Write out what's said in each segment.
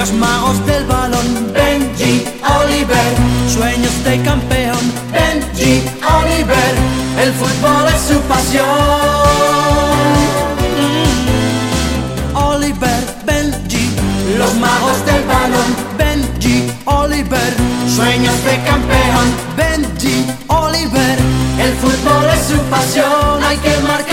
los magos del balón. Benji Oliver, sueños de campeón. Benji Oliver, el fútbol es su pasión. Oliver, Benji, los magos del balón. Benji Oliver, sueños de campeón. Benji Oliver, el fútbol es su pasión. Hay que marcar.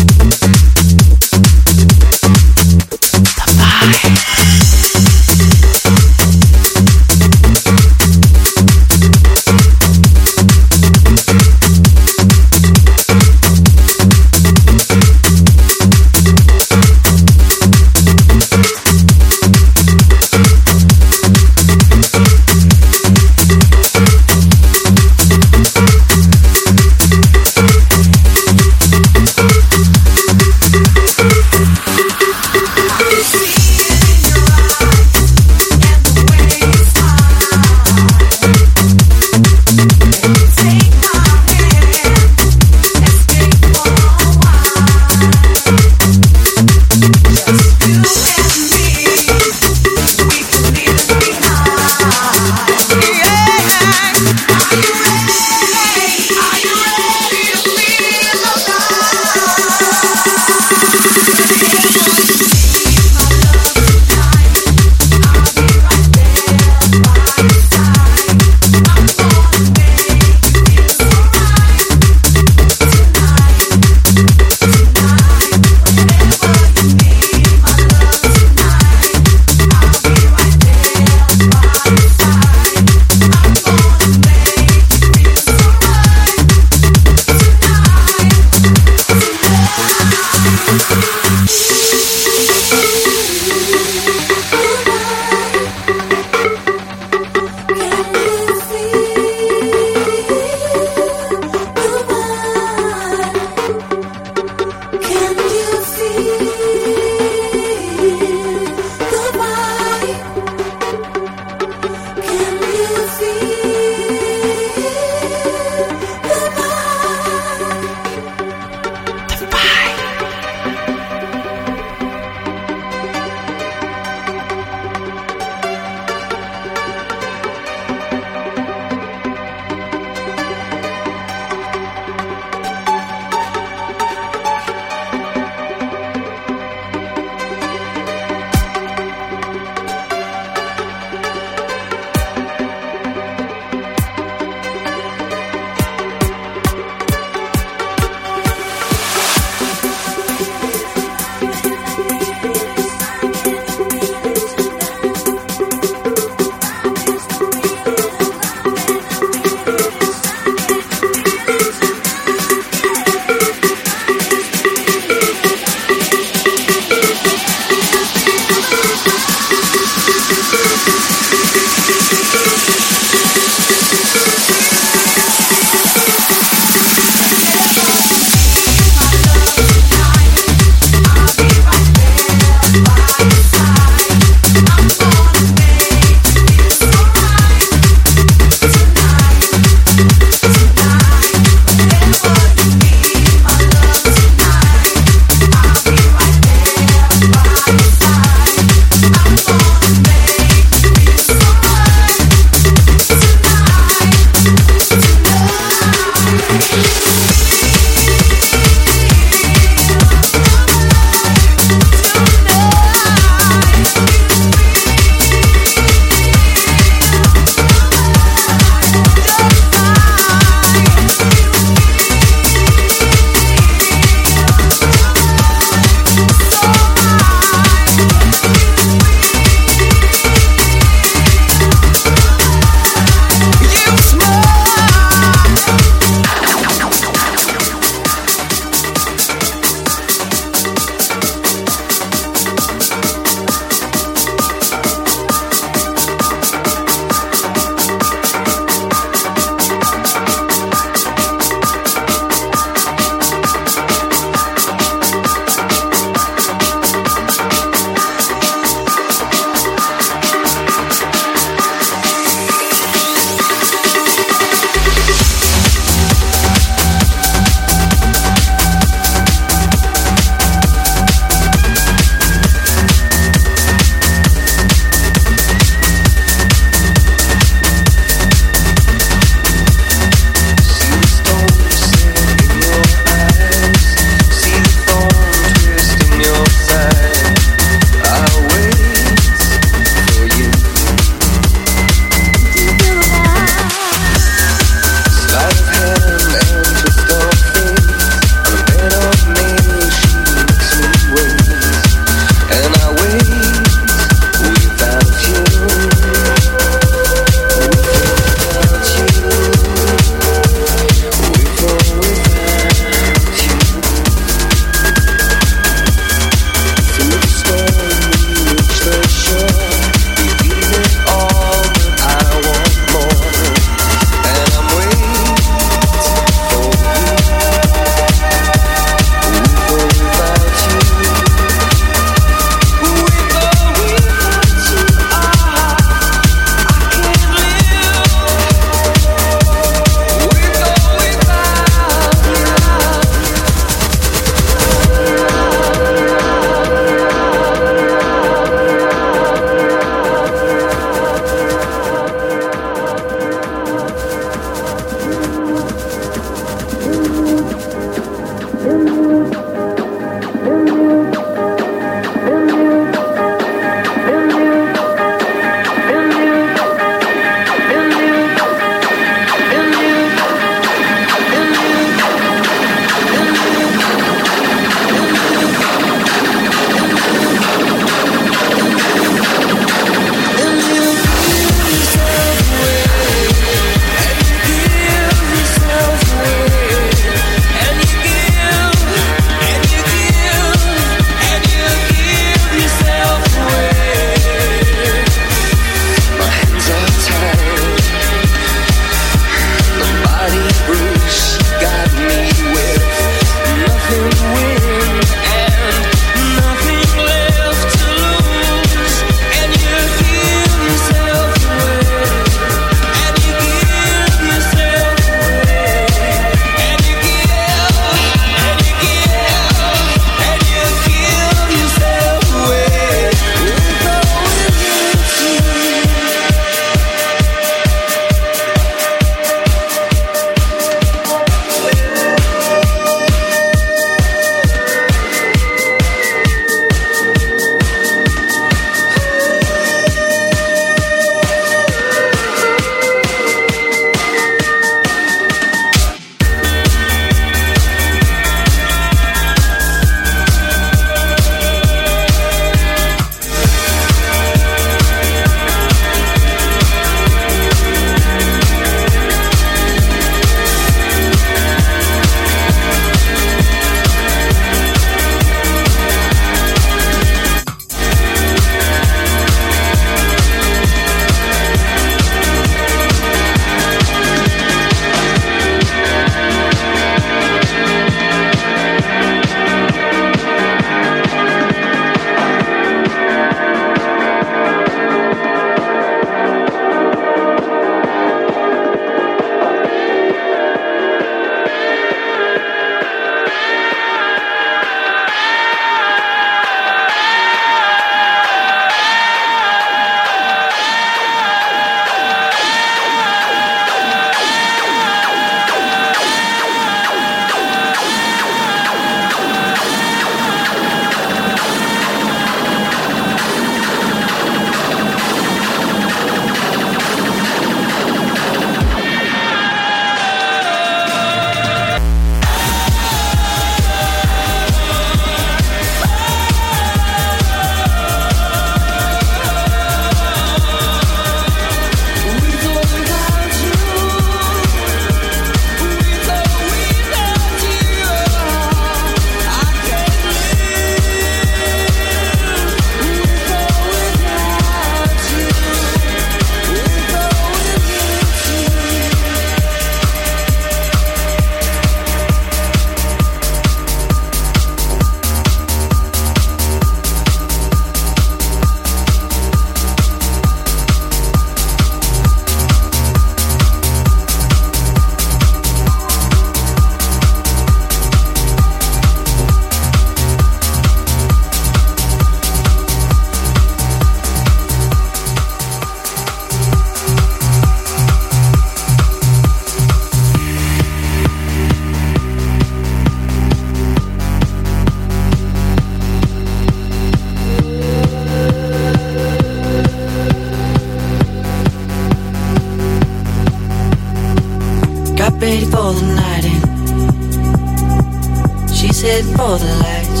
For the lights.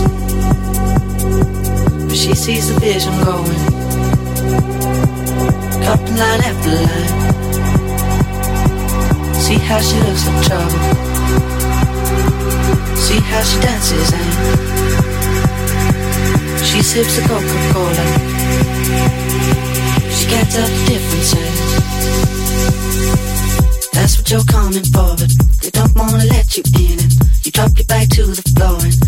But she sees the vision going, cupping line after line. See how she looks in trouble. See how she dances and she sips the Coca-Cola. She can't tell the difference. And that's what you're coming for, but they don't wanna let you in. And you drop your back to the floor and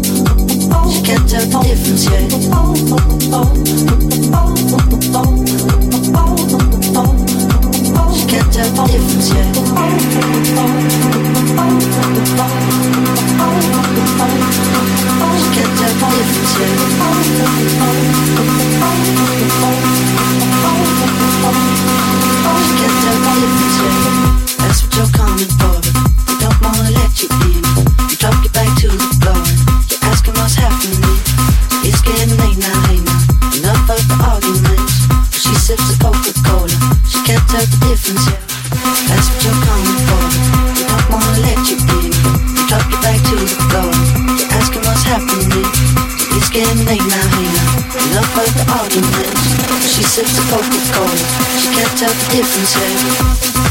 Indicateur des fonciers. Indicateur des fonciers. Indicateur des fonciers. The difference. That's what you're coming for. Don't wanna let you in. You drop your back to the floor. You're asking what's happening. It's getting late now, hey now. Enough of the arguments. She sips the Coca-Cola. She can't tell the difference yet.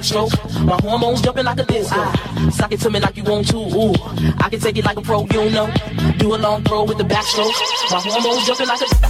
backstroke. My hormones jumping like a disco. Suck sock it to me like you want to. Ooh, I can take it like a pro, you know. Do a long throw with the backstroke. My hormones jumping like a.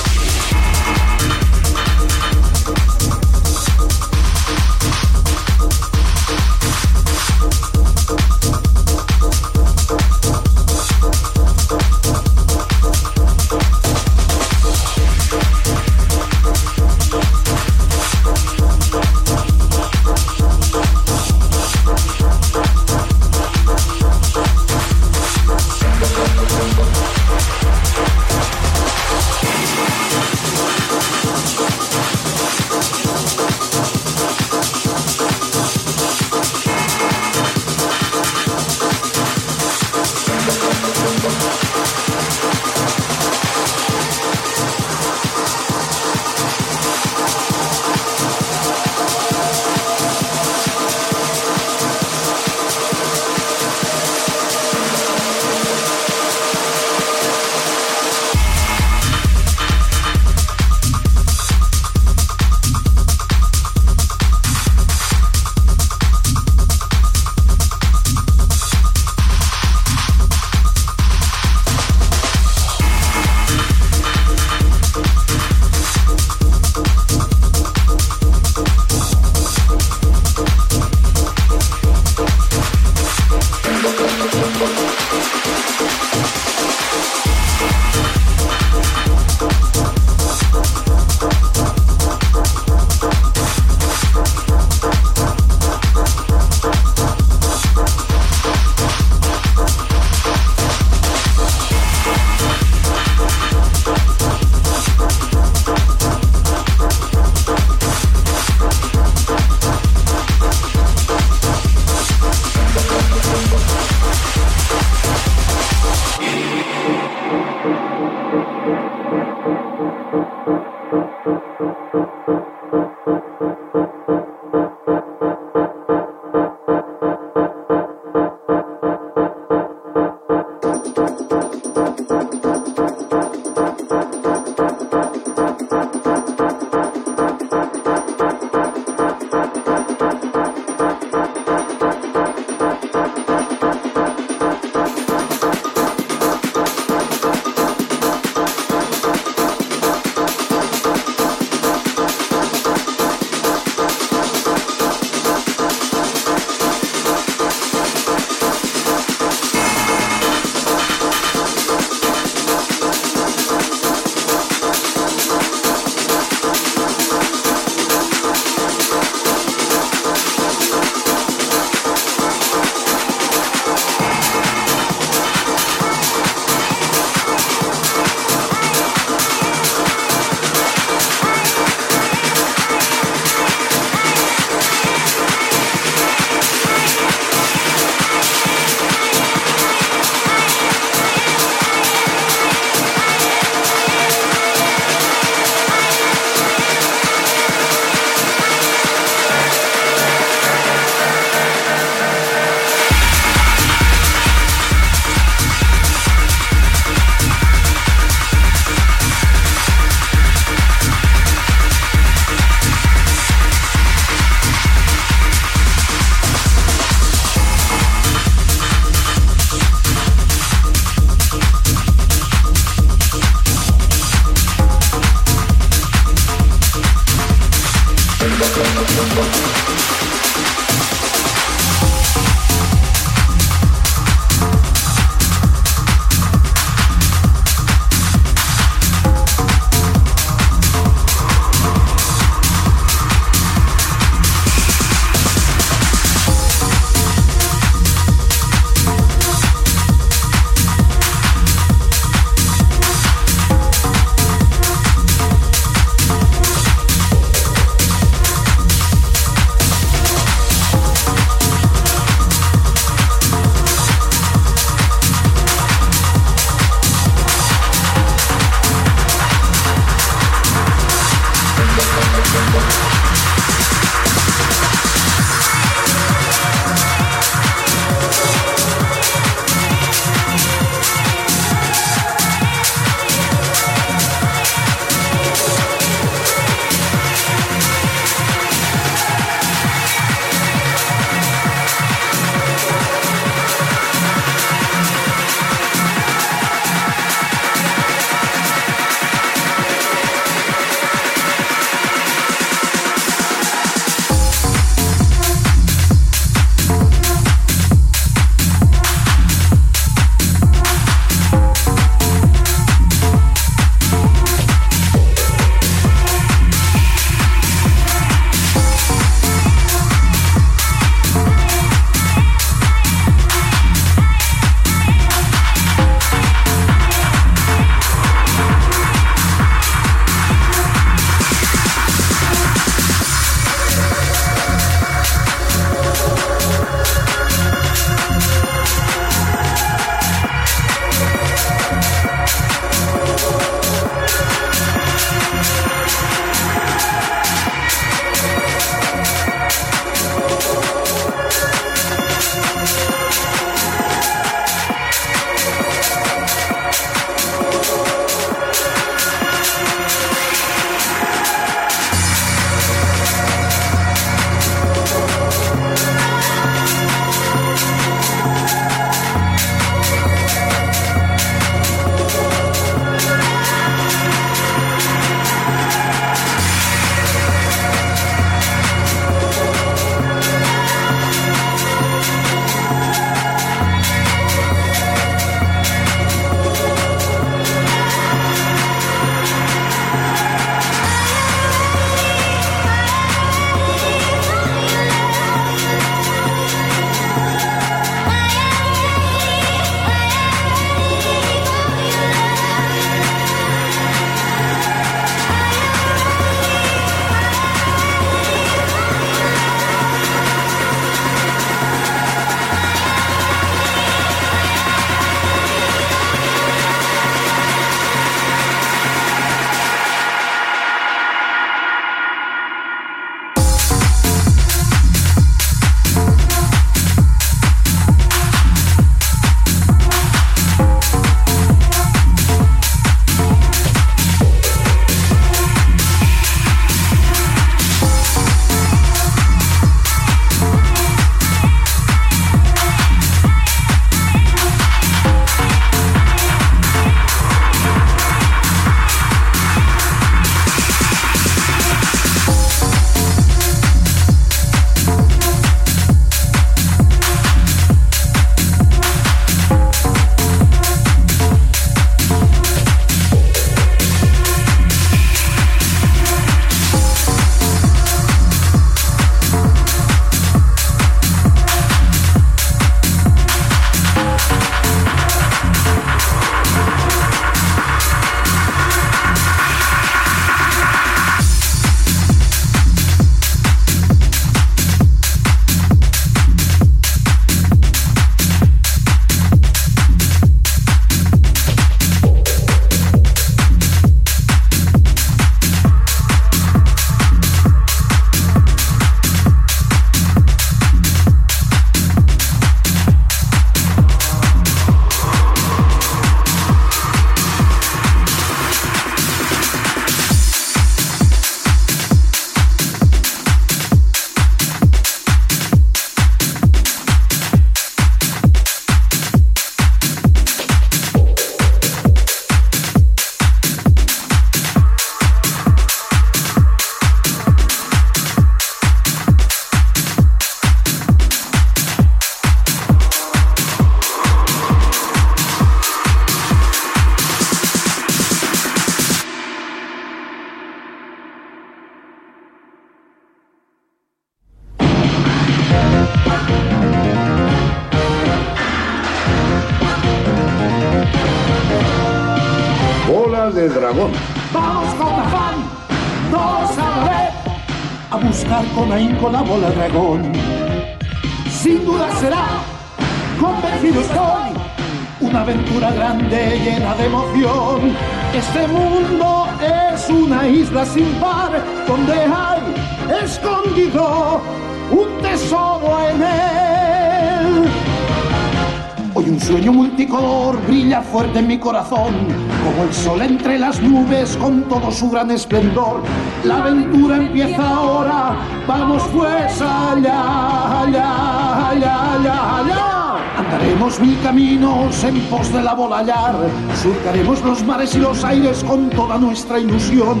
con todo su gran esplendor. La aventura empieza ahora, vamos pues allá, allá, allá, allá, allá. Andaremos mil caminos en pos de la bola hallar, surcaremos los mares y los aires con toda nuestra ilusión.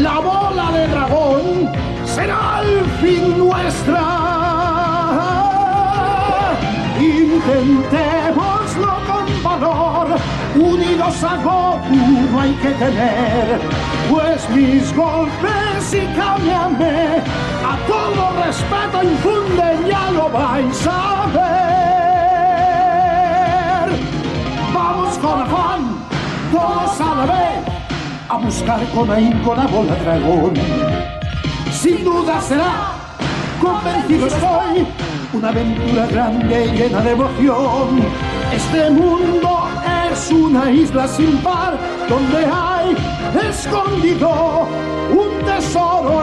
La bola de dragón será al fin nuestra. Intentémoslo con valor, unidos a Goku no hay que temer, pues mis golpes y cámbiame, a todo respeto infunden, ya lo vais a ver. Vamos con afán, todos a la vez, a buscar con ahínco la bola dragón. Sin duda será, convencido estoy, una aventura grande y llena de emoción. Este mundo es una isla sin par, donde hay escondido un tesoro